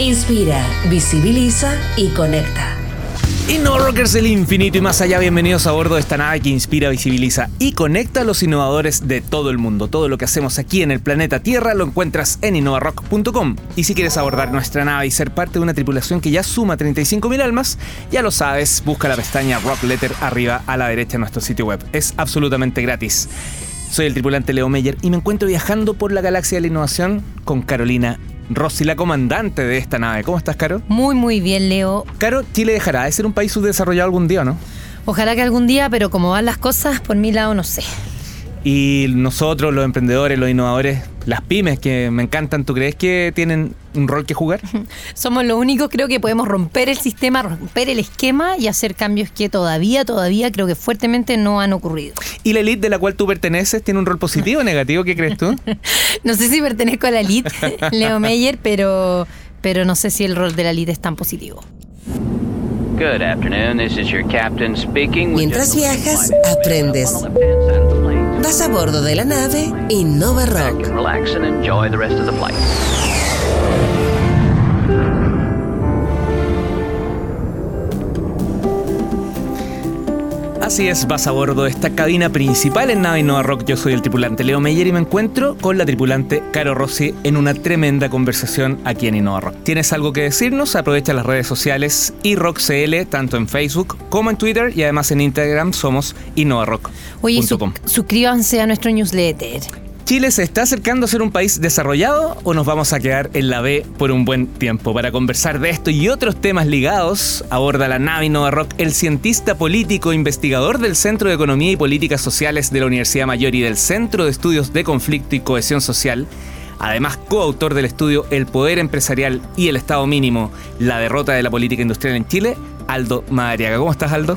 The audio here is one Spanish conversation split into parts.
Inspira, visibiliza y conecta. Innova Rockers del infinito y más allá, bienvenidos a bordo de esta nave que inspira, visibiliza y conecta a los innovadores de todo el mundo. Todo lo que hacemos aquí en el planeta Tierra lo encuentras en innovarock.com. Y si quieres abordar nuestra nave y ser parte de una tripulación que ya suma 35.000 almas, ya lo sabes, busca la pestaña Rock Letter arriba a la derecha de nuestro sitio web. Es absolutamente gratis. Soy el tripulante Leo Meyer y me encuentro viajando por la galaxia de la innovación con Carolina Rossi, la comandante de esta nave. ¿Cómo estás, Caro? Muy, muy bien, Leo. Caro, Chile dejará de ser un país subdesarrollado algún día, ¿no? Ojalá que algún día, pero como van las cosas, por mi lado no sé. Y nosotros, los emprendedores, los innovadores, las pymes que me encantan, ¿tú crees que tienen un rol que jugar? Somos los únicos, creo que podemos romper el sistema, romper el esquema y hacer cambios que todavía, todavía creo que fuertemente no han ocurrido. ¿Y la elite de la cual tú perteneces tiene un rol positivo o negativo? ¿Qué crees tú? no sé si pertenezco a la elite, Leo Meyer, pero, pero no sé si el rol de la elite es tan positivo. Mientras viajas, aprendes. Vas a bordo de la nave Innova Rock. Así es, vas a bordo de esta cabina principal en Nave Innova Rock. Yo soy el tripulante Leo Meyer y me encuentro con la tripulante Caro Rossi en una tremenda conversación aquí en Innova Rock. ¿Tienes algo que decirnos? Aprovecha las redes sociales y RockCL, tanto en Facebook como en Twitter y además en Instagram somos InnovaRock. Oye, suscríbanse a nuestro newsletter. ¿Chile se está acercando a ser un país desarrollado o nos vamos a quedar en la B por un buen tiempo? Para conversar de esto y otros temas ligados, aborda la nave Innova Rock el cientista político investigador del Centro de Economía y Políticas Sociales de la Universidad Mayor y del Centro de Estudios de Conflicto y Cohesión Social, además coautor del estudio El Poder Empresarial y el Estado Mínimo, la derrota de la política industrial en Chile, Aldo Madariaga. ¿Cómo estás, Aldo?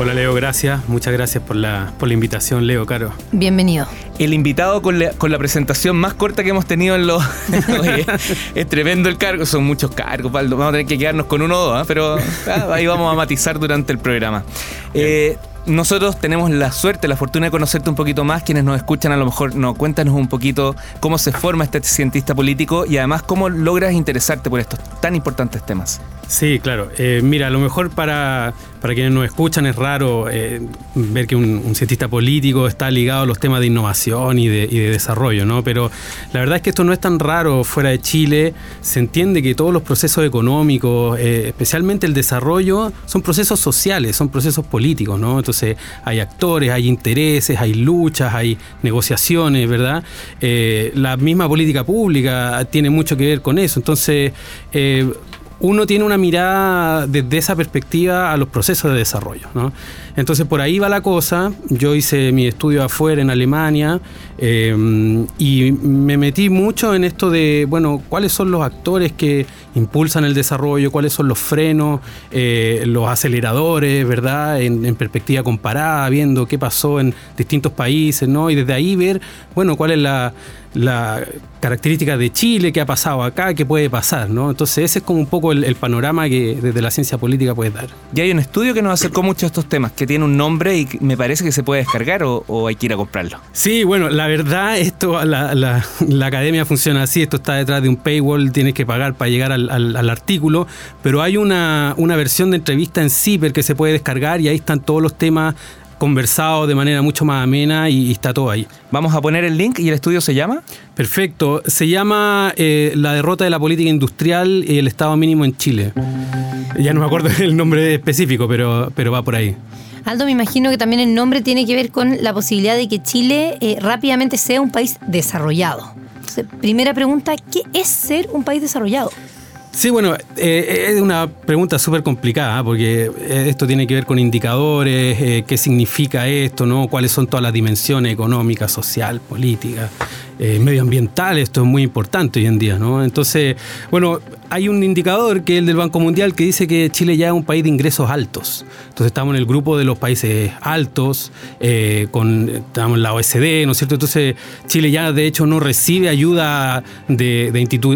Hola Leo, gracias. Muchas gracias por la, por la invitación, Leo, Caro. Bienvenido. El invitado con la, con la presentación más corta que hemos tenido en los... es tremendo el cargo, son muchos cargos, Aldo. Vamos a tener que quedarnos con uno o dos, ¿eh? pero ah, ahí vamos a matizar durante el programa. Eh, nosotros tenemos la suerte, la fortuna de conocerte un poquito más. Quienes nos escuchan, a lo mejor, no, cuéntanos un poquito cómo se forma este cientista político y además cómo logras interesarte por estos tan importantes temas. Sí, claro. Eh, mira, a lo mejor para, para quienes nos escuchan es raro eh, ver que un, cientista político está ligado a los temas de innovación y de, desarrollo, ¿no? Pero la verdad es que esto no es tan raro fuera de Chile. Se entiende que todos los procesos económicos, eh, especialmente el desarrollo, son procesos sociales, son procesos políticos, ¿no? Entonces hay actores, hay intereses, hay luchas, hay negociaciones, ¿verdad? la misma política pública tiene mucho que ver con eso. Entonces, uno tiene una mirada desde esa perspectiva a los procesos de desarrollo. ¿no? Entonces por ahí va la cosa. Yo hice mi estudio afuera en Alemania eh, y me metí mucho en esto de, bueno, cuáles son los actores que impulsan el desarrollo, cuáles son los frenos, eh, los aceleradores, ¿verdad? En, en, perspectiva comparada, viendo qué pasó en distintos países, ¿no? Y desde ahí ver, bueno, cuál es la, la característica de Chile, qué ha pasado acá, qué puede pasar, ¿no? Entonces ese es como un poco el, panorama que desde la ciencia política puede dar. Y hay un estudio que nos acercó mucho a estos temas, que tiene un nombre y me parece que se puede descargar o, hay que ir a comprarlo. Sí, bueno, la verdad, esto, la, la, academia funciona así, esto está detrás de un paywall, tienes que pagar para llegar al, al, artículo, pero hay una, una versión de entrevista en CIPER que se puede descargar y ahí están todos los temas conversado de manera mucho más amena y, está todo ahí. Vamos a poner el link y el estudio se llama. Perfecto, se llama eh, La derrota de la política industrial y el Estado mínimo en Chile. Ya no me acuerdo el nombre específico, pero, pero va por ahí. Aldo, me imagino que también el nombre tiene que ver con la posibilidad de que Chile eh, rápidamente sea un país desarrollado. primera pregunta, ¿qué es ser un país desarrollado? Sí, bueno, eh, es una pregunta súper complicada porque eh, esto tiene que ver con indicadores, eh, qué significa esto, ¿no? cuáles son todas las dimensiones económicas, social, políticas. Eh, medioambiental, esto es muy importante hoy en día, ¿no? Entonces, bueno, hay un indicador que es el del Banco Mundial que dice que Chile ya es un país de ingresos altos. Entonces estamos en el grupo de los países altos, eh, con, estamos en la OSD, ¿no es cierto? Entonces Chile ya de hecho no recibe ayuda de,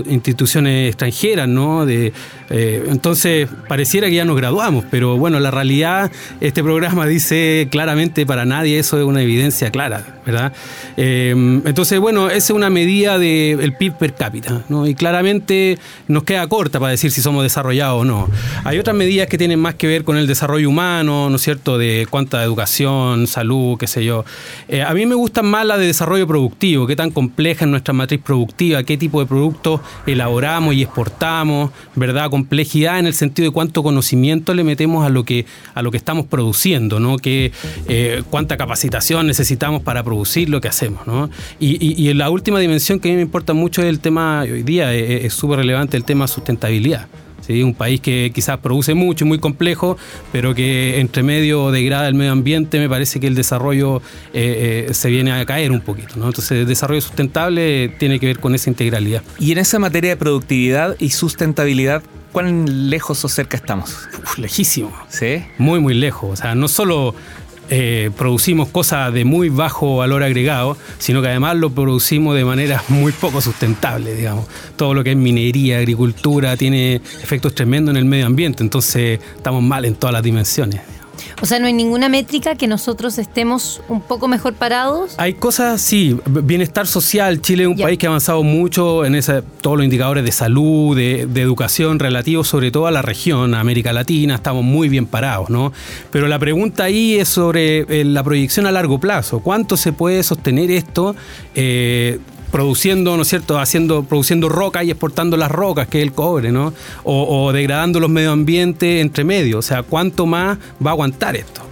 instituciones extranjeras, ¿no? De, eh, entonces pareciera que ya nos graduamos, pero bueno, la realidad, este programa dice claramente para nadie eso es una evidencia clara, ¿verdad? entonces, bueno, esa es una medida del PIB per cápita, ¿no? Y claramente nos queda corta para decir si somos desarrollados o no. Hay otras medidas que tienen más que ver con el desarrollo humano, ¿no es cierto?, de cuánta educación, salud, qué sé yo. Eh, a mí me gustan más las de desarrollo productivo, qué tan compleja es nuestra matriz productiva, qué tipo de productos elaboramos y exportamos, ¿verdad? Complejidad en el sentido de cuánto conocimiento le metemos a lo que, a lo que estamos produciendo, ¿no? Que, eh, cuánta capacitación necesitamos para producir lo que hacemos, ¿no? Y, y, la última dimensión que a mí me importa mucho es el tema, hoy día eh, es súper relevante el tema sustentabilidad. ¿sí? Un país que quizás produce mucho y muy complejo, pero que entre medio degrada el medio ambiente, me parece que el desarrollo eh, eh, se viene a caer un poquito. ¿no? Entonces, el desarrollo sustentable tiene que ver con esa integralidad. Y en esa materia de productividad y sustentabilidad, ¿cuán lejos o cerca estamos? lejísimo. ¿Sí? Muy, muy lejos. O sea, no solo eh, producimos cosas de muy bajo valor agregado, sino que además lo producimos de manera muy poco sustentable, digamos. Todo lo que es minería, agricultura, tiene efectos tremendos en el medio ambiente, entonces estamos mal en todas las dimensiones. O sea, no hay ninguna métrica que nosotros estemos un poco mejor parados. Hay cosas, sí, bienestar social. Chile es un país que ha avanzado mucho en todos los indicadores de salud, de, educación relativos sobre todo a la región, a América Latina, estamos muy bien parados, ¿no? Pero la pregunta ahí es sobre eh, la proyección a largo plazo. ¿Cuánto se puede sostener esto? Eh, produciendo, ¿no es cierto?, haciendo, produciendo roca y exportando las rocas, que es el cobre, ¿no? O, degradando los medio ambiente entre medio. O sea, ¿cuánto más va a aguantar esto?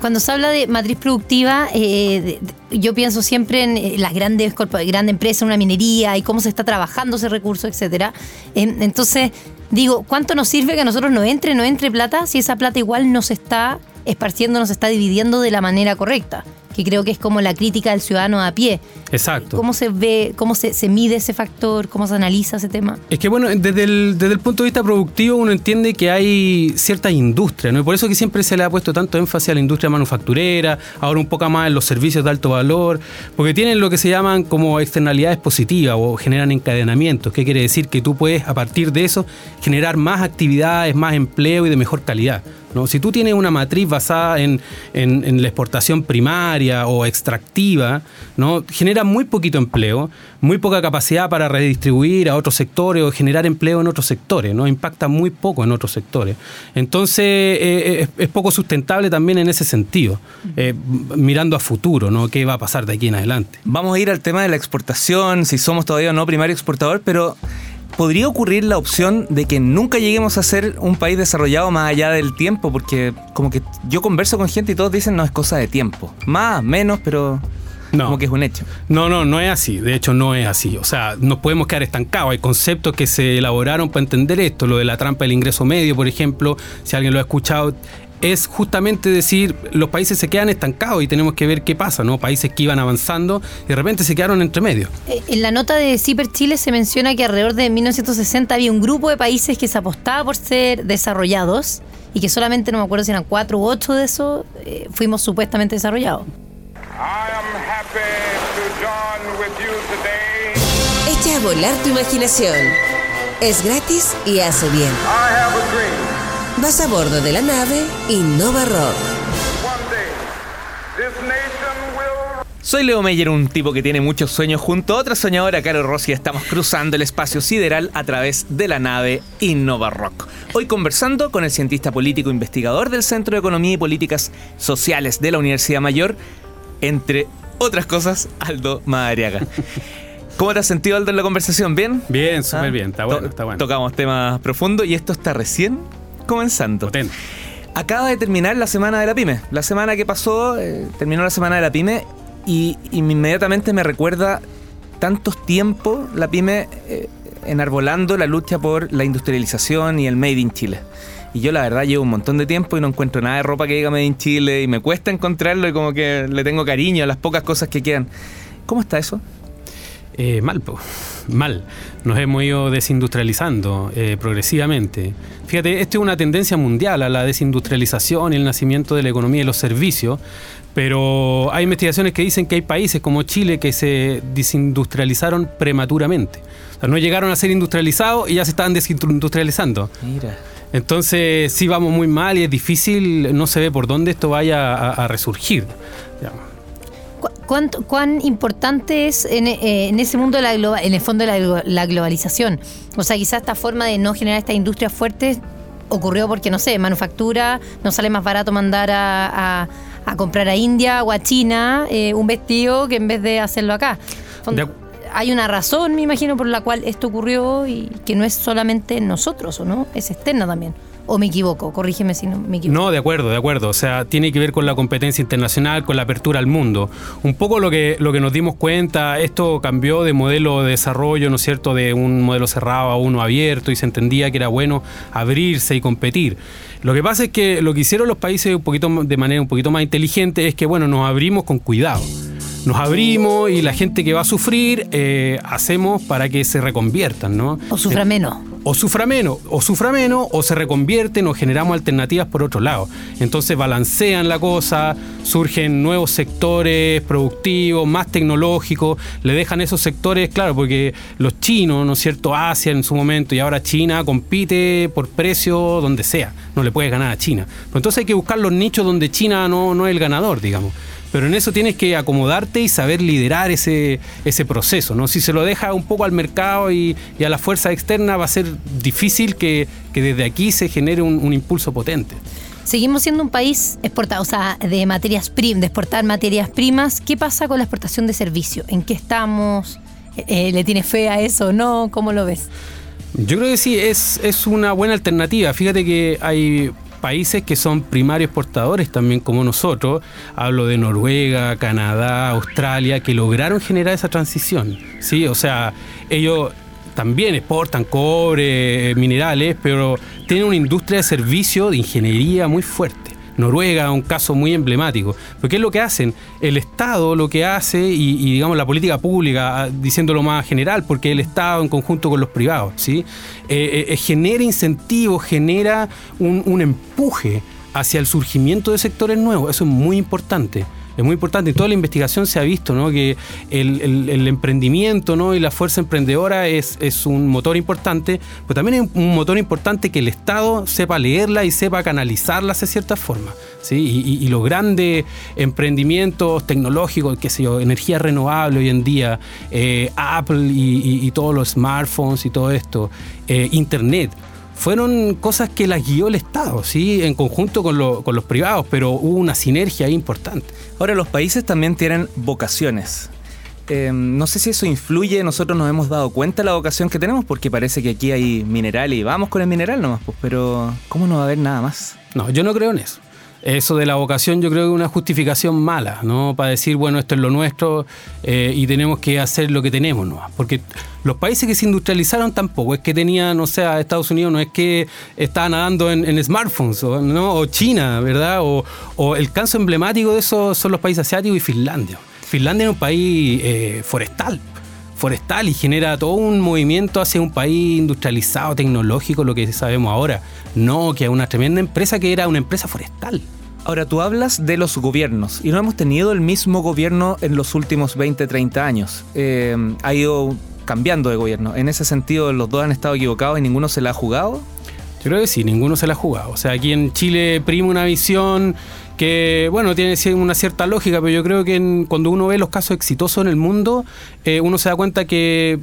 Cuando se habla de matriz productiva, eh, yo pienso siempre en eh, las grandes, grandes empresas, una minería y cómo se está trabajando ese recurso, etcétera. entonces, digo, ¿cuánto nos sirve que a nosotros no entre, no entre plata si esa plata igual nos está esparciendo, nos está dividiendo de la manera correcta? Que creo que es como la crítica del ciudadano a pie. Exacto. ¿Cómo se ve, cómo se, mide ese factor, cómo se analiza ese tema? Es que bueno, desde el, desde el punto de vista productivo uno entiende que hay cierta industria, ¿no? Y por eso que siempre se le ha puesto tanto énfasis a la industria manufacturera, ahora un poco más en los servicios de alto valor, porque tienen lo que se llaman como externalidades positivas o generan encadenamientos, ¿Qué quiere decir que tú puedes a partir de eso generar más actividades, más empleo y de mejor calidad. Si tú tienes una matriz basada en, la exportación primaria o extractiva, ¿no? genera muy poquito empleo, muy poca capacidad para redistribuir a otros sectores o generar empleo en otros sectores, ¿no? impacta muy poco en otros sectores. Entonces eh, eh, es, poco sustentable también en ese sentido, eh, mirando a futuro, ¿no? ¿qué va a pasar de aquí en adelante? Vamos a ir al tema de la exportación, si somos todavía no primario exportador, pero podría ocurrir la opción de que nunca lleguemos a ser un país desarrollado más allá del tiempo, porque como que yo converso con gente y todos dicen no es cosa de tiempo. Más, menos, pero no. Como que es un hecho. No, no, no es así. De hecho, no es así. O sea, nos podemos quedar estancados. Hay conceptos que se elaboraron para entender esto. Lo de la trampa del ingreso medio, por ejemplo, si alguien lo ha escuchado, es justamente decir, los países se quedan estancados y tenemos que ver qué pasa, ¿no? Países que iban avanzando y de repente se quedaron entre medio. Eh, en la nota de CIPER Chile se menciona que alrededor de 1960 había un grupo de países que se apostaba por ser desarrollados y que solamente, no me acuerdo si eran cuatro u ocho de esos, eh, fuimos supuestamente desarrollados. Echa a volar tu imaginación. Es gratis y hace bien. Vas a bordo de la nave Innova Rock. Soy Leo Meyer, un tipo que tiene muchos sueños junto a otra soñadora, Caro Rossi. Estamos cruzando el espacio sideral a través de la nave Innova Rock. Hoy conversando con el cientista político investigador del Centro de Economía y Políticas Sociales de la Universidad Mayor, entre otras cosas, Aldo Madariaga. ¿Cómo te has sentido, Aldo, en la conversación? ¿Bien? Bien, súper ¿Ah? bien, está bueno, está bueno. Tocamos temas profundos y esto está recién comenzando. Acaba de terminar la semana de la pyme. La semana que pasó, eh, terminó la semana de la pyme y, inmediatamente me recuerda tantos tiempos la pyme eh, enarbolando la lucha por la industrialización y el Made in Chile. Y yo la verdad llevo un montón de tiempo y no encuentro nada de ropa que diga Made in Chile y me cuesta encontrarlo y como que le tengo cariño a las pocas cosas que quedan. ¿Cómo está eso? Eh, mal, mal. Nos hemos ido desindustrializando eh, progresivamente. Fíjate, esto es una tendencia mundial a la desindustrialización y el nacimiento de la economía y los servicios, pero hay investigaciones que dicen que hay países como Chile que se desindustrializaron prematuramente. O sea, no llegaron a ser industrializados y ya se estaban desindustrializando. Mira. Entonces sí vamos muy mal y es difícil, no se ve por dónde esto vaya a, resurgir. ¿Cuán importante es en, eh, ese mundo, la en el fondo, la, la globalización? O sea, quizás esta forma de no generar estas industrias fuertes ocurrió porque, no sé, manufactura, no sale más barato mandar a, comprar a India o a China eh, un vestido que en vez de hacerlo acá. hay una razón, me imagino, por la cual esto ocurrió y que no es solamente nosotros, ¿o no? Es externa también. ¿O me equivoco? Corrígeme si no me equivoco. No, de acuerdo, de acuerdo. O sea, tiene que ver con la competencia internacional, con la apertura al mundo. Un poco lo que, lo que nos dimos cuenta, esto cambió de modelo de desarrollo, ¿no es cierto?, de un modelo cerrado a uno abierto y se entendía que era bueno abrirse y competir. Lo que pasa es que lo que hicieron los países un poquito, de manera un poquito más inteligente es que, bueno, nos abrimos con cuidado nos abrimos y la gente que va a sufrir eh, hacemos para que se reconviertan, ¿no? O sufra menos o sufra menos, o sufra menos, o se reconvierten o generamos alternativas por otro lado. Entonces balancean la cosa, surgen nuevos sectores productivos, más tecnológicos, le dejan esos sectores, claro, porque los chinos, ¿no es cierto? Asia en su momento y ahora China compite por precio donde sea, no le puedes ganar a China. Pues entonces hay que buscar los nichos donde China no, no es el ganador, digamos pero en eso tienes que acomodarte y saber liderar ese, ese proceso. ¿no? Si se lo deja un poco al mercado y, a la fuerza externa, va a ser difícil que, desde aquí se genere un, impulso potente. Seguimos siendo un país exportado, o sea, de materias primas, de exportar materias primas. ¿Qué pasa con la exportación de servicio? ¿En qué estamos? Eh, ¿Le tienes fe a eso o no? ¿Cómo lo ves? Yo creo que sí, es, es una buena alternativa. Fíjate que hay países que son primarios exportadores también como nosotros, hablo de Noruega, Canadá, Australia, que lograron generar esa transición, ¿sí? O sea, ellos también exportan cobre, minerales, pero tienen una industria de servicio, de ingeniería muy fuerte. Noruega, un caso muy emblemático. Porque es lo que hacen? El Estado lo que hace, y, digamos la política pública, ah, diciéndolo más general, porque el Estado en conjunto con los privados, ¿sí? Eh, eh, genera incentivos, genera un empuje hacia el surgimiento de sectores nuevos. Eso es muy importante es muy importante. En toda la investigación se ha visto ¿no? que el, emprendimiento ¿no? y la fuerza emprendedora es, un motor importante, pero también es un motor importante que el Estado sepa leerla y sepa canalizarla de cierta forma. ¿sí? Y, los grandes emprendimientos tecnológicos, qué sé yo, energía renovable hoy en día, eh, Apple y, todos los smartphones y todo esto, eh, Internet fueron cosas que las guió el Estado, ¿sí? en conjunto con, los privados, pero hubo una sinergia importante. Ahora, los países también tienen vocaciones. Em, no sé si eso influye, nosotros nos hemos dado cuenta de la vocación que tenemos, porque parece que aquí hay mineral y vamos con el mineral nomás, pues, pero ¿cómo no va a haber nada más? No, yo no creo en eso eso de la vocación yo creo que es una justificación mala, ¿no? Para decir, bueno, esto es lo nuestro eh, y tenemos que hacer lo que tenemos, ¿no? Porque los países que se industrializaron tampoco es que tenían, o sea, Estados Unidos no es que estaban nadando en, smartphones, ¿no? O China, ¿verdad? O, el caso emblemático de eso son los países asiáticos y Finlandia. Finlandia es un país eh, forestal forestal y genera todo un movimiento hacia un país industrializado, tecnológico, lo que sabemos ahora. No, que una tremenda empresa que era una empresa forestal. Ahora, tú hablas de los gobiernos y no hemos tenido el mismo gobierno en los últimos 20, 30 años. Eh, ha ido cambiando de gobierno. En ese sentido, los dos han estado equivocados y ninguno se la ha jugado. Yo creo que sí, ninguno se la ha jugado. O sea, aquí en Chile prima una visión que, bueno, tiene una cierta lógica, pero yo creo que cuando uno ve los casos exitosos en el mundo, eh, uno se da cuenta que,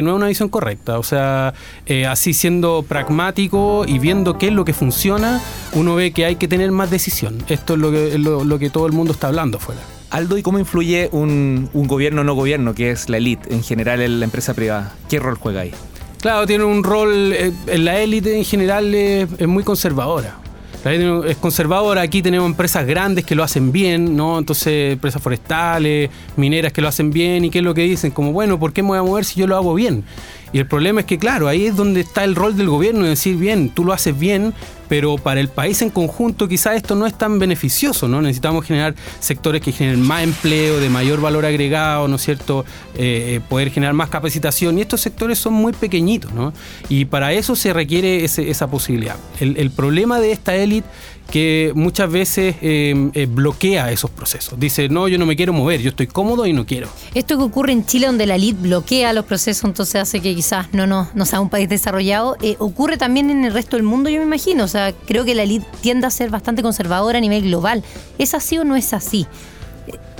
no es una visión correcta. O sea, eh, así siendo pragmático y viendo qué es lo que funciona, uno ve que hay que tener más decisión. Esto es lo que, todo el mundo está hablando afuera. Aldo, ¿y cómo influye un, un gobierno no gobierno, que es la élite en general en la empresa privada? ¿Qué rol juega ahí? Claro, tiene un rol, eh, en la élite en general es muy conservadora es conservadora, aquí tenemos empresas grandes que lo hacen bien, ¿no? Entonces, empresas forestales, mineras que lo hacen bien, y qué es lo que dicen, como, bueno, ¿por qué me voy a mover si yo lo hago bien? Y el problema es que, claro, ahí es donde está el rol del gobierno, de decir, bien, tú lo haces bien, pero para el país en conjunto quizás esto no es tan beneficioso, ¿no? Necesitamos generar sectores que generen más empleo, de mayor valor agregado, ¿no es cierto? Eh, poder generar más capacitación y estos sectores son muy pequeñitos, ¿no? Y para eso se requiere esa posibilidad. El, problema de esta élite que muchas veces eh, eh, bloquea esos procesos. Dice, no, yo no me quiero mover, yo estoy cómodo y no quiero. Esto que ocurre en Chile, donde la elite bloquea los procesos, entonces hace que quizás no, no, no sea un país desarrollado, eh, ocurre también en el resto del mundo, yo me imagino. O sea, creo que la elite tiende a ser bastante conservadora a nivel global. ¿Es así o no es así?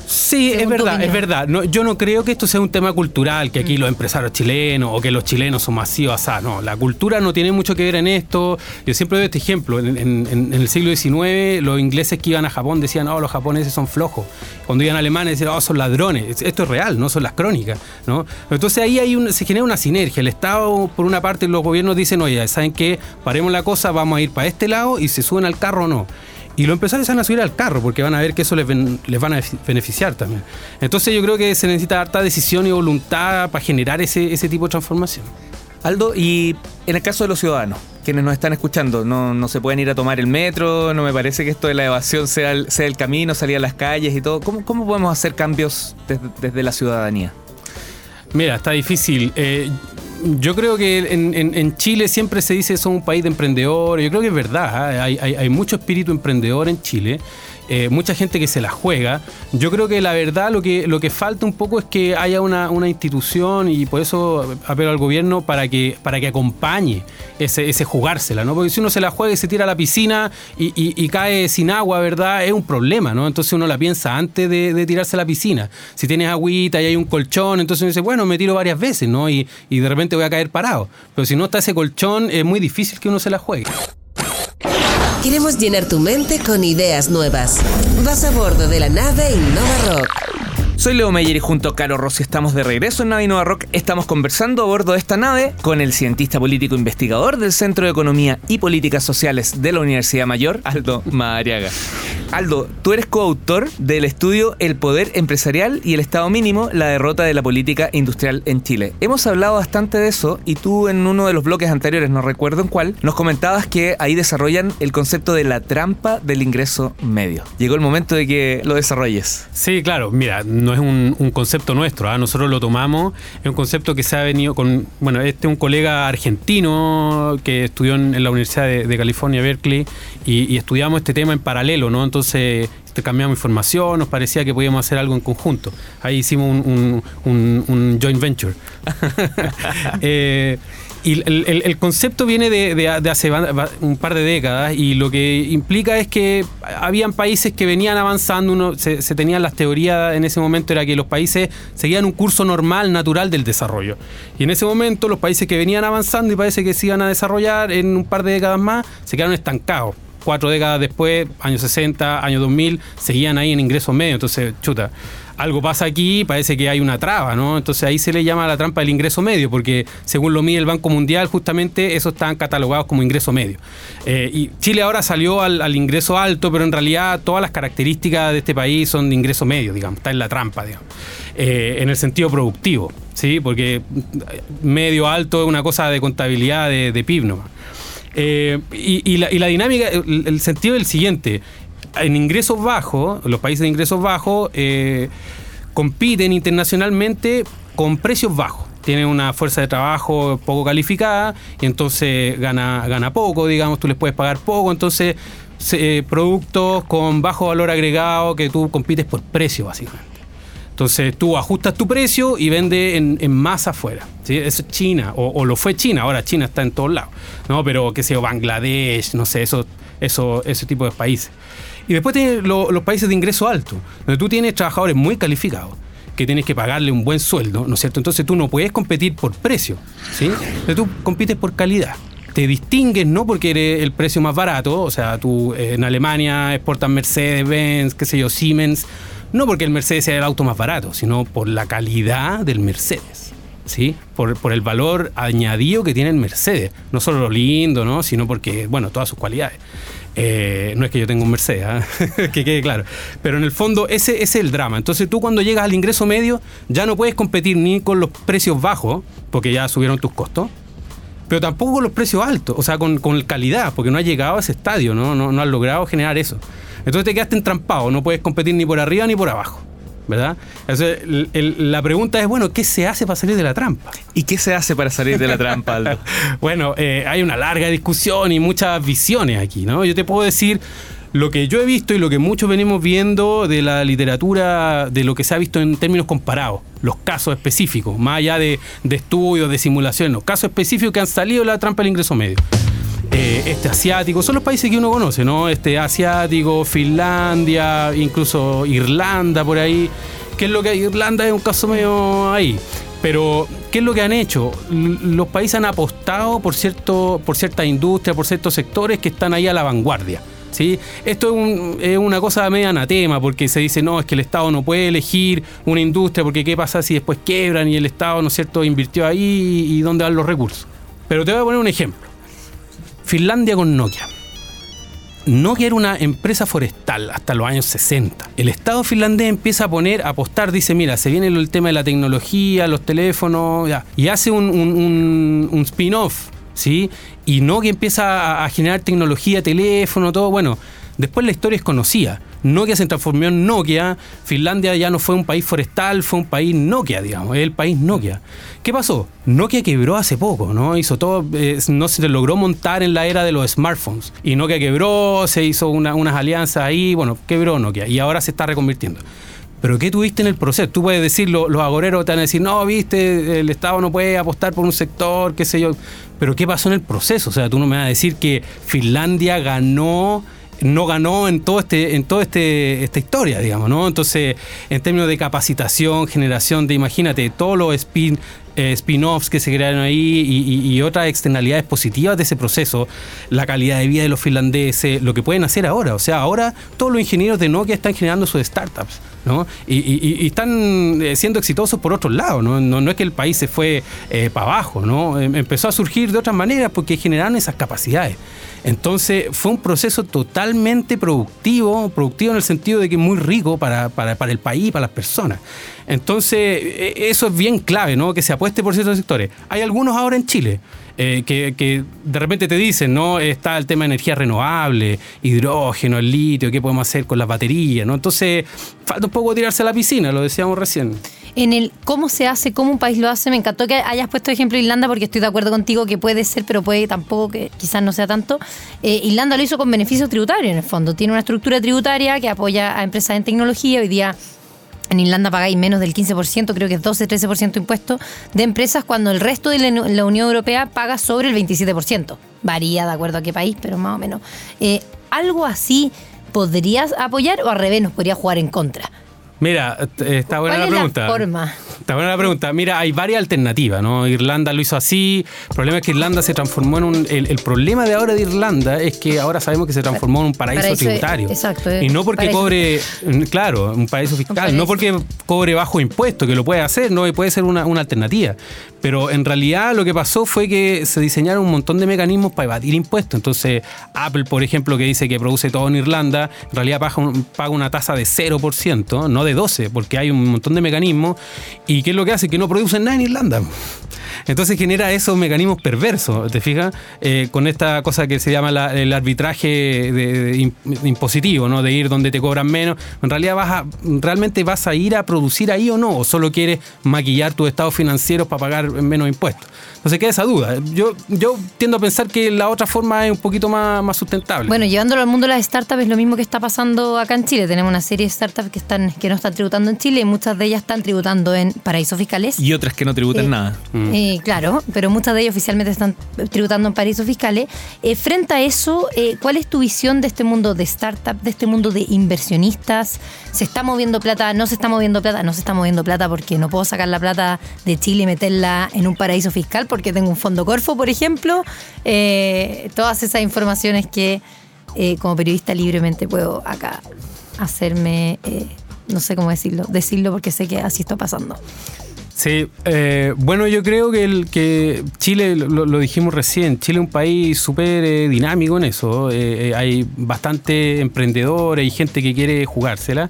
Sí, es verdad, es verdad. No, yo no creo que esto sea un tema cultural, que aquí los empresarios chilenos o que los chilenos son masivos. no, la cultura no tiene mucho que ver en esto. Yo siempre doy este ejemplo. En, el siglo XIX, los ingleses que iban a Japón decían, oh, los japoneses son flojos. Cuando iban a Alemania decían, oh, son ladrones. Esto es real, no son las crónicas. ¿no? Entonces ahí hay un, se genera una sinergia. El Estado, por una parte, los gobiernos dicen, oye, ¿saben qué? Paremos la cosa, vamos a ir para este lado y se suben al carro o no. Y los empresarios van a subir al carro porque van a ver que eso les, les van a beneficiar también. Entonces yo creo que se necesita harta decisión y voluntad para generar ese, ese tipo de transformación. Aldo, y en el caso de los ciudadanos, quienes nos están escuchando, no, no, se pueden ir a tomar el metro, no me parece que esto de la evasión sea el, sea el camino, salir a las calles y todo. ¿Cómo, cómo podemos hacer cambios desde, desde la ciudadanía? Mira, está difícil. Eh, yo creo que en, Chile siempre se dice que un país de emprendedores. Yo creo que es verdad. ¿eh? Hay, hay, mucho espíritu emprendedor en Chile. Eh, mucha gente que se la juega. Yo creo que la verdad lo que, lo que falta un poco es que haya una, institución y por eso apelo al gobierno para que, para que acompañe ese, ese jugársela, ¿no? Porque si uno se la juega y se tira a la piscina y, cae sin agua, ¿verdad? Es un problema, ¿no? Entonces uno la piensa antes de, tirarse a la piscina. Si tienes agüita y hay un colchón, entonces uno dice, bueno, me tiro varias veces, ¿no? Y de repente voy a caer parado. Pero si no está ese colchón, es muy difícil que uno se la juegue. Queremos llenar tu mente con ideas nuevas. Vas a bordo de la nave Innova Rock. Soy Leo Meyer y junto a Caro Rossi estamos de regreso en Nave Nueva Rock. Estamos conversando a bordo de esta nave con el cientista político investigador del Centro de Economía y Políticas Sociales de la Universidad Mayor, Aldo Madariaga. Aldo, tú eres coautor del estudio El Poder Empresarial y el Estado Mínimo, la derrota de la política industrial en Chile. Hemos hablado bastante de eso y tú en uno de los bloques anteriores, no recuerdo en cuál, nos comentabas que ahí desarrollan el concepto de la trampa del ingreso medio. Llegó el momento de que lo desarrolles. Sí, claro, mira, no es un, concepto nuestro, ¿ah? nosotros lo tomamos, es un concepto que se ha venido con, bueno, este es un colega argentino que estudió en, la Universidad de, California, Berkeley, y, estudiamos este tema en paralelo, ¿no? Entonces cambiamos información, nos parecía que podíamos hacer algo en conjunto. Ahí hicimos un, un joint venture. eh, y el, concepto viene de, hace un par de décadas y lo que implica es que habían países que venían avanzando, uno, se, tenían las teorías en ese momento, era que los países seguían un curso normal, natural del desarrollo. Y en ese momento los países que venían avanzando y parece que se iban a desarrollar en un par de décadas más, se quedaron estancados cuatro décadas después, años 60, años 2000, seguían ahí en ingresos medios. Entonces, chuta, algo pasa aquí, parece que hay una traba, ¿no? Entonces ahí se le llama la trampa del ingreso medio, porque según lo mide el Banco Mundial, justamente esos están catalogados como ingreso medio. Eh, y Chile ahora salió al, ingreso alto, pero en realidad todas las características de este país son de ingreso medio, digamos, está en la trampa, digamos, eh, en el sentido productivo, ¿sí? Porque medio alto es una cosa de contabilidad de, PIB nomás. Eh, y, la, dinámica, el, sentido es el siguiente en ingresos bajos, los países de ingresos bajos eh, compiten internacionalmente con precios bajos. Tienen una fuerza de trabajo poco calificada y entonces gana, gana poco, digamos, tú les puedes pagar poco, entonces eh, productos con bajo valor agregado que tú compites por precio básicamente. Entonces tú ajustas tu precio y vende en, en masa afuera. ¿sí? Eso es China, o, lo fue China, ahora China está en todos lados. ¿no? Pero qué sé yo, Bangladesh, no sé, eso, eso, ese tipo de países. Y después tienes los países de ingreso alto, donde tú tienes trabajadores muy calificados que tienes que pagarle un buen sueldo, ¿no es cierto? Entonces tú no puedes competir por precio, ¿sí? tú compites por calidad. Te distingues no porque eres el precio más barato, o sea, tú eh, en Alemania exportas Mercedes, Benz, qué sé yo, Siemens, no porque el Mercedes sea el auto más barato, sino por la calidad del Mercedes. ¿Sí? Por, el valor añadido que tiene el Mercedes. No solo lo lindo, ¿no? sino porque, bueno, todas sus cualidades. Eh, no es que yo tenga un Mercedes, ¿ah? que quede claro. Pero en el fondo ese, es el drama. Entonces tú cuando llegas al ingreso medio ya no puedes competir ni con los precios bajos, porque ya subieron tus costos, pero tampoco con los precios altos, o sea, con, calidad, porque no ha llegado a ese estadio, ¿no? No, no has logrado generar eso. Entonces te quedaste entrampado, no puedes competir ni por arriba ni por abajo. ¿Verdad? Entonces, el- el- la pregunta es, bueno, ¿qué se hace para salir de la trampa? ¿Y qué se hace para salir de la trampa, Aldo? Bueno, eh, hay una larga discusión y muchas visiones aquí, ¿no? Yo te puedo decir lo que yo he visto y lo que muchos venimos viendo de la literatura, de lo que se ha visto en términos comparados, los casos específicos, más allá de, de estudios, de simulaciones, los casos específicos que han salido de la trampa del ingreso medio. Eh, este asiático, son los países que uno conoce, ¿no? Este asiático, Finlandia, incluso Irlanda por ahí. ¿Qué es lo que Irlanda es un caso medio ahí? Pero, ¿qué es lo que han hecho? Los países han apostado por, cierto, por cierta industria, por ciertos sectores que están ahí a la vanguardia. ¿sí? Esto es, un- es una cosa media anatema, porque se dice, no, es que el Estado no puede elegir una industria, porque qué pasa si después quiebran y el Estado, ¿no cierto?, invirtió ahí y dónde van los recursos. Pero te voy a poner un ejemplo. Finlandia con Nokia. Nokia era una empresa forestal hasta los años 60. El Estado finlandés empieza a poner, a apostar, dice, mira, se viene el tema de la tecnología, los teléfonos, y hace un spin-off, ¿sí? Y Nokia empieza a, a generar tecnología, teléfono, todo, bueno, después la historia es conocida. Nokia se transformó en Nokia, Finlandia ya no fue un país forestal, fue un país Nokia, digamos, el país Nokia. ¿Qué pasó? Nokia quebró hace poco, ¿no? Hizo todo, no se logró montar en la era de los smartphones. Y Nokia quebró, se hizo una- unas alianzas ahí, bueno, quebró Nokia y ahora se está reconvirtiendo. Pero ¿qué tuviste en el proceso? Tú puedes decir, lo- los agoreros te van a decir, no, viste, el Estado no puede apostar por un sector, qué sé yo. Pero ¿qué pasó en el proceso? O sea, tú no me vas a decir que Finlandia ganó no ganó en todo este en toda este, esta historia, digamos, ¿no? Entonces, en términos de capacitación, generación de, imagínate, todos los spin eh, spin-offs que se crearon ahí y, y- y otras externalidades positivas de ese proceso, la calidad de vida de los finlandeses, lo que pueden hacer ahora. O sea, ahora todos los ingenieros de Nokia están generando sus startups, Y, y- están eh, siendo exitosos por otros lados, ¿no? No, no es que el país se fue para abajo, ¿no? Em- empezó a surgir de otras maneras porque generaron esas capacidades. Entonces fue un proceso totalmente productivo, productivo en el sentido de que muy rico para, para, para el país, para las personas. Entonces e- eso es bien clave, ¿no? Que se apueste por ciertos sectores. Hay algunos ahora en Chile. eh, que, que de repente te dicen, ¿no? Está el tema de energía renovable, hidrógeno, el litio, qué podemos hacer con las baterías, ¿no? Entonces, falta un poco tirarse a la piscina, lo decíamos recién. En el cómo se hace, cómo un país lo hace, me encantó que hayas puesto ejemplo Irlanda porque estoy de acuerdo contigo que puede ser, pero puede tampoco que quizás no sea tanto. Eh, Irlanda lo hizo con beneficios tributarios en el fondo. Tiene una estructura tributaria que apoya a empresas en tecnología. Hoy día en Irlanda pagáis menos del 15%, creo que es 12-13% impuesto de empresas, cuando el resto de la Unión Europea paga sobre el 27%. Varía de acuerdo a qué país, pero más o menos. Eh, ¿Algo así podrías apoyar o al revés nos podría jugar en contra? Mira, eh, está buena ¿Cuál la es la pregunta. forma? Está buena la pregunta. Mira, hay varias alternativas, ¿no? Irlanda lo hizo así. El problema es que Irlanda se transformó en un. El, el problema de ahora de Irlanda es que ahora sabemos que se transformó en un paraíso, Paraíso, tributario. exacto, Y no porque paraíso cobre. Claro, un paraíso fiscal. paraíso. No porque cobre bajo impuesto, que lo puede hacer, no puede ser una, una alternativa. Pero en realidad lo que pasó fue que se diseñaron un montón de mecanismos para evadir impuestos. Entonces, Apple, por ejemplo, que dice que produce todo en Irlanda, en realidad paga, un- paga una tasa de 0%, no de 12%, porque hay un montón de mecanismos. ¿Y qué es lo que hace? Que no producen nada en Irlanda. Entonces genera esos mecanismos perversos, ¿te fijas? Eh, con esta cosa que se llama la- el arbitraje impositivo, ¿no? De ir donde te cobran menos. En realidad vas a, realmente vas a ir a producir ahí o no, o solo quieres maquillar tus estados financieros para pagar menos impuestos. Entonces queda esa duda. Yo, yo tiendo a pensar que la otra forma es un poquito más, más sustentable. Bueno, llevándolo al mundo de las startups es lo mismo que está pasando acá en Chile. Tenemos una serie de startups que están que no están tributando en Chile y muchas de ellas están tributando en paraísos fiscales. Y otras que no tributan Eh, nada. Eh, claro, pero muchas de ellas oficialmente están tributando en paraísos fiscales. Eh, frente a eso, eh, ¿cuál es tu visión de este mundo de startup, de este mundo de inversionistas? ¿Se está moviendo plata? ¿No se está moviendo plata? No se está moviendo plata porque no puedo sacar la plata de Chile y meterla en un paraíso fiscal porque tengo un fondo Corfo, por ejemplo. Eh, todas esas informaciones que eh, como periodista libremente puedo acá hacerme... eh, no sé cómo decirlo, decirlo porque sé que así está pasando. Sí, bueno, yo creo que, Chile, lo, dijimos recién, Chile es un país súper dinámico en eso. hay bastante emprendedores y gente que quiere jugársela.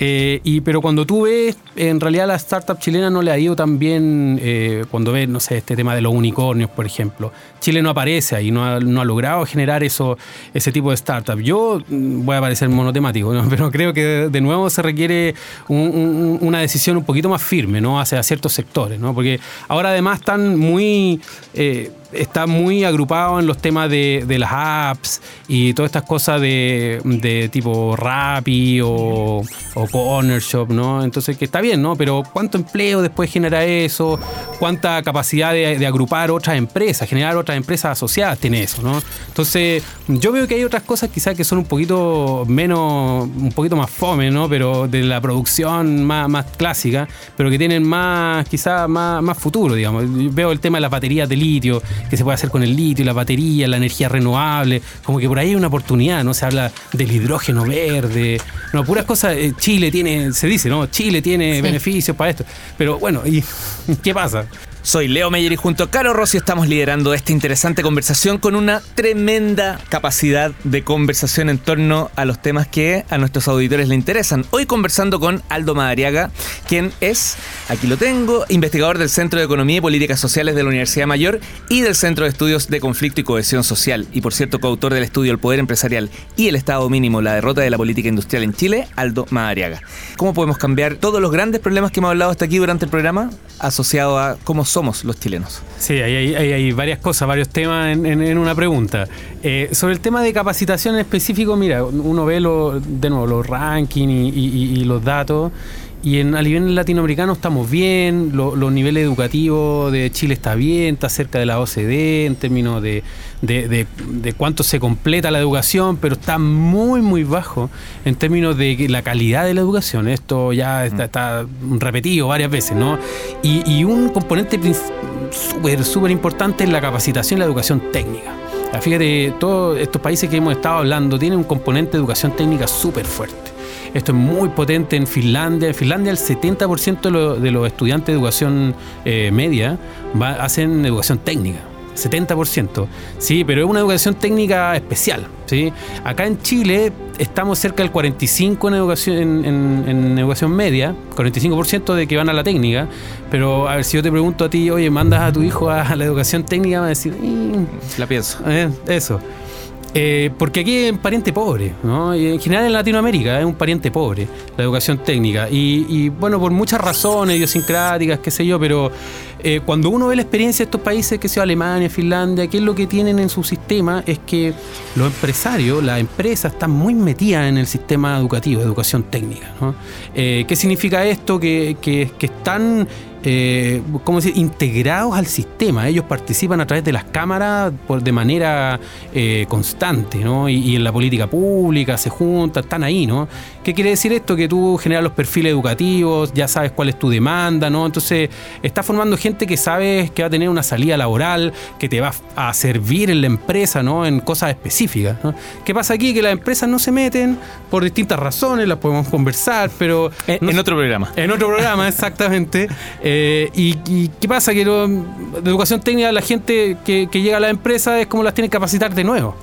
Eh, y, pero cuando tú ves, en realidad la startup chilena no le ha ido tan bien, eh, cuando ves, no sé, este tema de los unicornios, por ejemplo. Chile no aparece ahí, no ha, no ha logrado generar eso, ese tipo de startup. Yo mm, voy a parecer monotemático, pero creo que de nuevo se requiere una decisión un poquito más firme ¿no? hacia ciertos sectores, ¿no? porque ahora además están muy... Eh, está muy agrupado en los temas de, las apps y todas estas cosas de, tipo Rappi o, o Corner Shop, ¿no? Entonces, que está bien, ¿no? Pero ¿cuánto empleo después genera eso? ¿Cuánta capacidad de, agrupar otras empresas, generar otras empresas asociadas tiene eso, ¿no? Entonces, yo veo que hay otras cosas quizás que son un poquito menos, un poquito más fome, ¿no? Pero de la producción más, más clásica, pero que tienen más, quizás más, más futuro, digamos. veo el tema de las baterías de litio, que se puede hacer con el litio, la batería, la energía renovable, como que por ahí hay una oportunidad, ¿no? Se habla del hidrógeno verde, no, puras cosas, eh, Chile tiene, se dice, ¿no? Chile tiene beneficios para esto, pero bueno, ¿y qué pasa? Soy Leo Meyer y junto a Caro Rossi estamos liderando esta interesante conversación con una tremenda capacidad de conversación en torno a los temas que a nuestros auditores le interesan. Hoy conversando con Aldo Madariaga, quien es, aquí lo tengo, investigador del Centro de Economía y Políticas Sociales de la Universidad Mayor y del Centro de Estudios de Conflicto y Cohesión Social. Y por cierto, coautor del estudio El Poder Empresarial y el Estado Mínimo, la derrota de la política industrial en Chile, Aldo Madariaga. ¿Cómo podemos cambiar todos los grandes problemas que hemos hablado hasta aquí durante el programa asociado a cómo somos los chilenos. Sí, hay, hay, varias cosas, varios temas en, una pregunta. Eh, sobre el tema de capacitación en específico, mira, uno ve de nuevo los rankings y los datos y en, a nivel latinoamericano estamos bien, los niveles educativos de Chile está bien, está cerca de la OCDE en términos de, cuánto se completa la educación, pero está muy, muy bajo en términos de la calidad de la educación. Esto ya está, repetido varias veces, ¿no? Y, un componente súper, súper importante es la capacitación y la educación técnica. Fíjate, todos estos países que hemos estado hablando tienen un componente de educación técnica súper fuerte. Esto es muy potente en Finlandia. En Finlandia el 70% de, los estudiantes de educación eh, media hacen educación técnica. 70%, sí, pero es una educación técnica especial, ¿sí? Acá en Chile estamos cerca del 45% en educación, en, educación media, 45% de que van a la técnica, pero a ver, si yo te pregunto a ti, oye, mandas a tu hijo a, la educación técnica, va a decir, la pienso. Eh, eso. Eh, porque aquí es un pariente pobre, ¿no? En general en Latinoamérica es un pariente pobre la educación técnica. Y, bueno, por muchas razones idiosincráticas, qué sé yo, pero eh, cuando uno ve la experiencia de estos países, que sea Alemania, Finlandia, ¿qué es lo que tienen en su sistema? Es que los empresarios, las empresas están muy metidas en el sistema educativo, educación técnica. ¿no? Eh, ¿Qué significa esto? Que están eh, ¿cómo decir? integrados al sistema. Ellos participan a través de las cámaras por, de manera eh, constante, ¿no? Y, en la política pública se juntan, están ahí, ¿no? ¿Qué quiere decir esto? Que tú generas los perfiles educativos, ya sabes cuál es tu demanda, ¿no? Entonces, estás formando gente que sabes que va a tener una salida laboral, que te va a servir en la empresa, ¿no? En cosas específicas. ¿Qué pasa aquí? Que las empresas no se meten por distintas razones, las podemos conversar, pero... En, otro programa. En otro programa, exactamente. Eh, y, qué pasa? Que de educación técnica la gente que, llega a la empresa es como las tiene que capacitar de nuevo.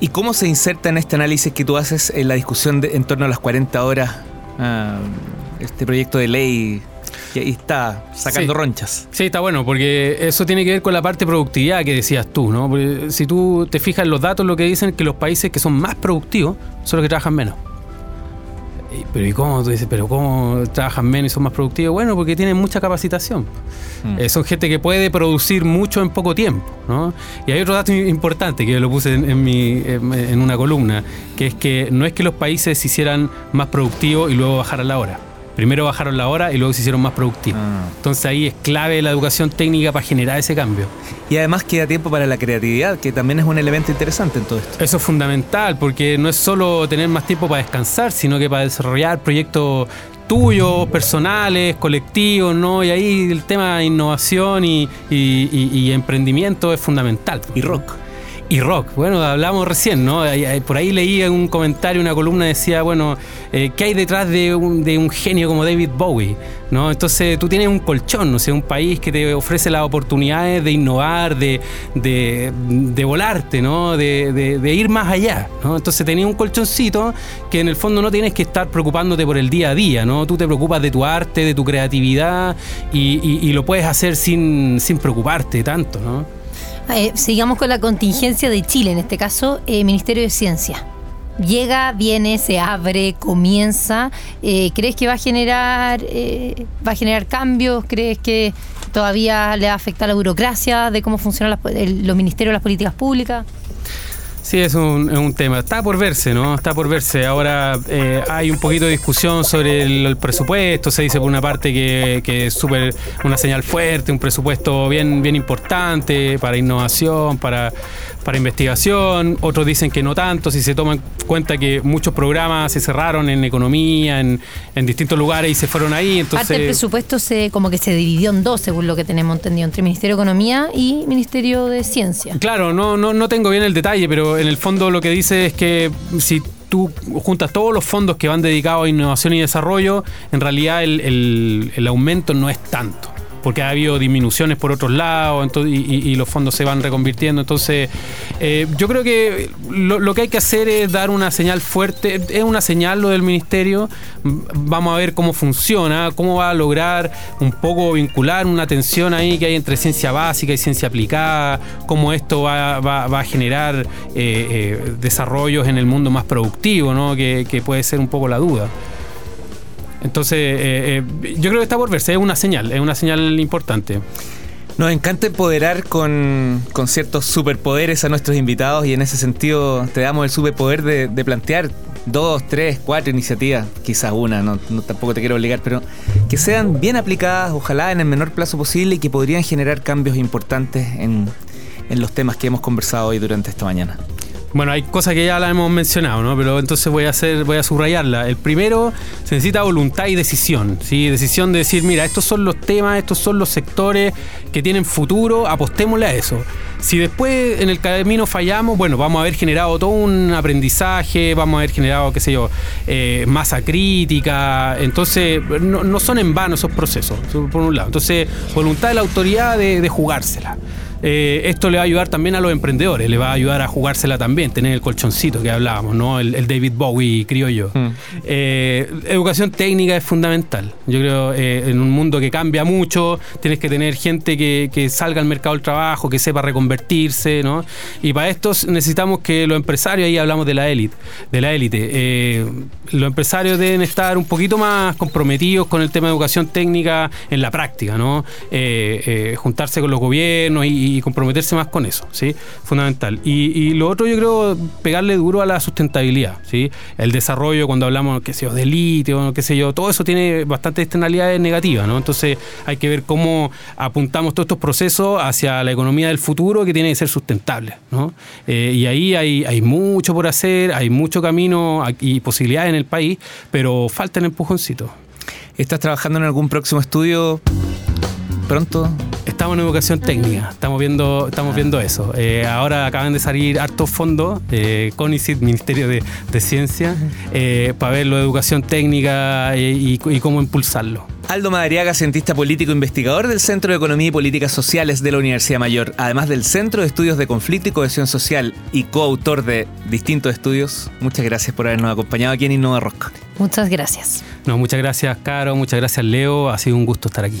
¿Y cómo se inserta en este análisis que tú haces en la discusión en torno a las 40 horas ah, este proyecto de ley que ahí está sacando ronchas? Sí, está bueno, porque eso tiene que ver con la parte de productividad que decías tú, ¿no? si tú te fijas en los datos, lo que dicen es que los países que son más productivos son los que trabajan menos pero ¿y cómo? Tú dices, pero ¿cómo trabajan menos y son más productivos? Bueno, porque tienen mucha capacitación. Mm. Eh, son gente que puede producir mucho en poco tiempo, ¿no? Y hay otro dato importante que yo lo puse en, mi, en una columna, que es que no es que los países se hicieran más productivos y luego bajaran la hora. Primero bajaron la hora y luego se hicieron más productivos. Ah. Entonces ahí es clave la educación técnica para generar ese cambio. Y además queda tiempo para la creatividad, que también es un elemento interesante en todo esto. Eso es fundamental, porque no es solo tener más tiempo para descansar, sino que para desarrollar proyectos tuyos, personales, colectivos, ¿no? Y ahí el tema de innovación y, y emprendimiento es fundamental. Y rock. Y rock. Bueno, hablamos recién, ¿no? Por ahí leí un comentario, una columna decía, bueno, eh, ¿qué hay detrás de un, de un, genio como David Bowie? ¿no? Entonces tú tienes un colchón, ¿no? sé, un país que te ofrece las oportunidades de innovar, de, de, volarte, ¿no? De, de, ir más allá, ¿no? Entonces tenías un colchoncito que en el fondo no tienes que estar preocupándote por el día a día, ¿no? Tú te preocupas de tu arte, de tu creatividad y, y, lo puedes hacer sin, sin preocuparte tanto, ¿no? Eh, sigamos con la contingencia de Chile, en este caso, eh, Ministerio de Ciencia. Llega, viene, se abre, comienza. Eh, ¿Crees que va a generar va a generar cambios? ¿Crees que todavía le va a afectar la burocracia de cómo funcionan los ministerios las políticas públicas? Sí, es un, tema. Está por verse, ¿no? Está por verse. Ahora eh, hay un poquito de discusión sobre el, presupuesto. Se dice por una parte que, que es súper una señal fuerte, un presupuesto bien, bien importante para innovación, para, para investigación, otros dicen que no tanto, si se toman cuenta que muchos programas se cerraron en economía, en, distintos lugares y se fueron ahí. Entonces... Parte del presupuesto se, como que se dividió en dos, según lo que tenemos entendido, entre Ministerio de Economía y Ministerio de Ciencia. Claro, no, no, no tengo bien el detalle, pero en el fondo lo que dice es que si tú juntas todos los fondos que van dedicados a innovación y desarrollo, en realidad el, el aumento no es tanto porque ha habido disminuciones por otros lados y, los fondos se van reconvirtiendo. Entonces, eh, yo creo que lo, que hay que hacer es dar una señal fuerte, es una señal lo del ministerio, vamos a ver cómo funciona, cómo va a lograr un poco vincular una tensión ahí que hay entre ciencia básica y ciencia aplicada, cómo esto va, a generar eh, eh, desarrollos en el mundo más productivo, ¿no? que puede ser un poco la duda. Entonces, eh, eh, yo creo que está por verse, es una señal, es una señal importante. Nos encanta empoderar con, ciertos superpoderes a nuestros invitados y en ese sentido te damos el superpoder de, plantear dos, tres, cuatro iniciativas, quizás una, no, tampoco te quiero obligar, pero que sean bien aplicadas, ojalá en el menor plazo posible y que podrían generar cambios importantes en, en los temas que hemos conversado hoy durante esta mañana. Bueno, hay cosas que ya la hemos mencionado, ¿no? Pero entonces voy a hacer, voy a subrayarla. El primero, se necesita voluntad y decisión, ¿sí? Decisión de decir, mira, estos son los temas, estos son los sectores que tienen futuro, apostémosle a eso. Si después en el camino fallamos, bueno, vamos a haber generado todo un aprendizaje, vamos a haber generado, qué sé yo, eh, masa crítica. Entonces, no, son en vano esos procesos, por un lado. Entonces, voluntad de la autoridad de jugársela. Eh, esto le va a ayudar también a los emprendedores, le va a ayudar a jugársela también, tener el colchoncito que hablábamos, ¿no? El, David Bowie criollo. Mm. Eh, educación técnica es fundamental. Yo creo eh, en un mundo que cambia mucho, tienes que tener gente que, salga al mercado del trabajo, que sepa reconvertirse, ¿no? Y para esto necesitamos que los empresarios, ahí hablamos de la élite, de la élite, los empresarios deben estar un poquito más comprometidos con el tema de educación técnica en la práctica, ¿no? juntarse con los gobiernos y y comprometerse más con eso, ¿sí? Fundamental. Y, lo otro yo creo pegarle duro a la sustentabilidad, ¿sí? El desarrollo cuando hablamos, qué sé yo, de litio, qué sé yo, todo eso tiene bastantes externalidades negativas, ¿no? Entonces hay que ver cómo apuntamos todos estos procesos hacia la economía del futuro que tiene que ser sustentable, ¿no? Eh, y ahí hay, hay mucho por hacer, hay mucho camino y posibilidades en el país, pero falta el empujoncito. ¿Estás trabajando en algún próximo estudio pronto? Estamos en educación técnica, estamos viendo, estamos viendo eso. Eh, ahora acaban de salir hartos fondos, eh, CONICIT, Ministerio de, Ciencia, eh, para ver lo de educación técnica y, cómo impulsarlo. Aldo Madariaga, cientista político investigador del Centro de Economía y Políticas Sociales de la Universidad Mayor, además del Centro de Estudios de Conflicto y Cohesión Social y coautor de distintos estudios. Muchas gracias por habernos acompañado aquí en Innova Rock. Muchas gracias. No, muchas gracias, Caro, muchas gracias, Leo. Ha sido un gusto estar aquí.